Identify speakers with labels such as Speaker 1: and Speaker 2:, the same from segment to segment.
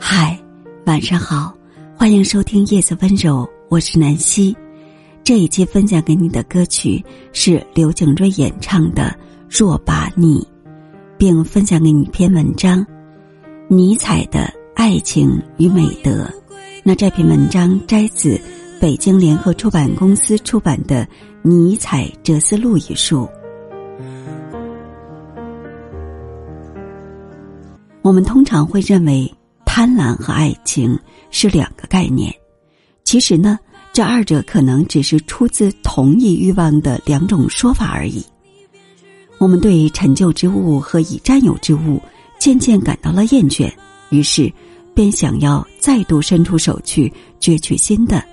Speaker 1: 嗨，晚上好，欢迎收听夜色温柔，我是南希。这一期分享给你的歌曲是刘景睿演唱的《若把你》，并分享给你一篇文章：尼采的爱情与美德。那这篇文章摘自北京联合出版公司出版的《尼采哲思录》一书。我们通常会认为。贪婪和爱情是两个概念，其实呢，这二者可能只是出自同一欲望的两种说法而已。我们对陈旧之物和已占有之物渐渐感到了厌倦，于是便想要再度伸出手去攫取新的，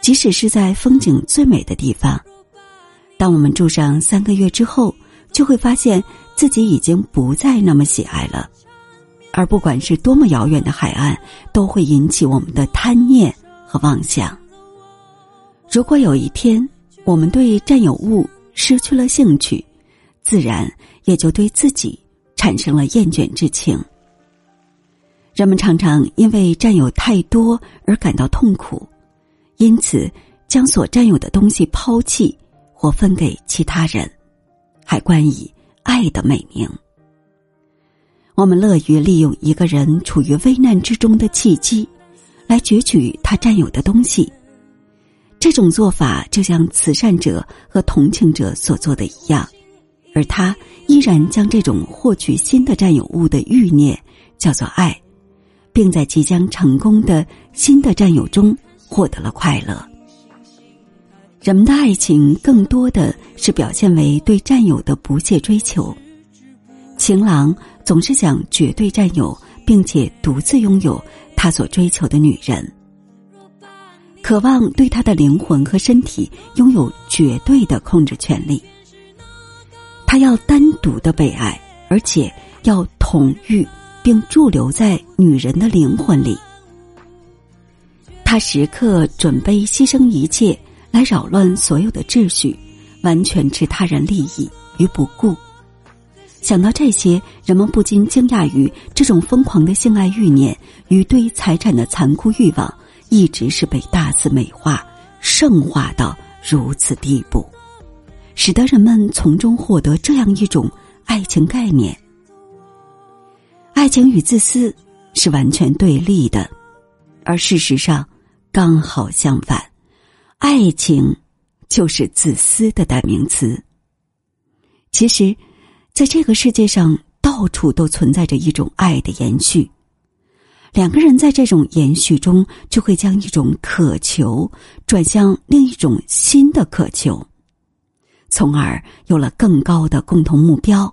Speaker 1: 即使是在风景最美的地方。当我们住上三个月之后，就会发现自己已经不再那么喜爱了。而不管是多么遥远的海岸，都会引起我们的贪念和妄想。如果有一天我们对占有物失去了兴趣，自然也就对自己产生了厌倦之情。人们常常因为占有太多而感到痛苦，因此将所占有的东西抛弃或分给其他人，还冠以爱的美名。我们乐于利用一个人处于危难之中的契机，来攫取他占有的东西。这种做法就像慈善者和同情者所做的一样，而他依然将这种获取新的占有物的欲念叫做爱，并在即将成功的新的占有中获得了快乐。人们的爱情更多的是表现为对占有的不懈追求，情郎。总是想绝对占有，并且独自拥有他所追求的女人，渴望对他的灵魂和身体拥有绝对的控制权利。他要单独的被爱，而且要统御并驻留在女人的灵魂里。他时刻准备牺牲一切来扰乱所有的秩序，完全置他人利益于不顾。想到这些，人们不禁惊讶于这种疯狂的性爱欲念与对财产的残酷欲望，一直是被大肆美化、圣化到如此地步，使得人们从中获得这样一种爱情概念。爱情与自私是完全对立的，而事实上刚好相反，爱情就是自私的代名词。其实。在这个世界上，到处都存在着一种爱的延续。两个人在这种延续中，就会将一种渴求转向另一种新的渴求，从而有了更高的共同目标，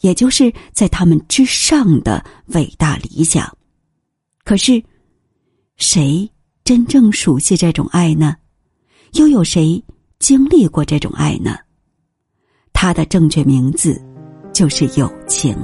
Speaker 1: 也就是在他们之上的伟大理想。可是，谁真正熟悉这种爱呢？又有谁经历过这种爱呢？它的正确名字。就是友情。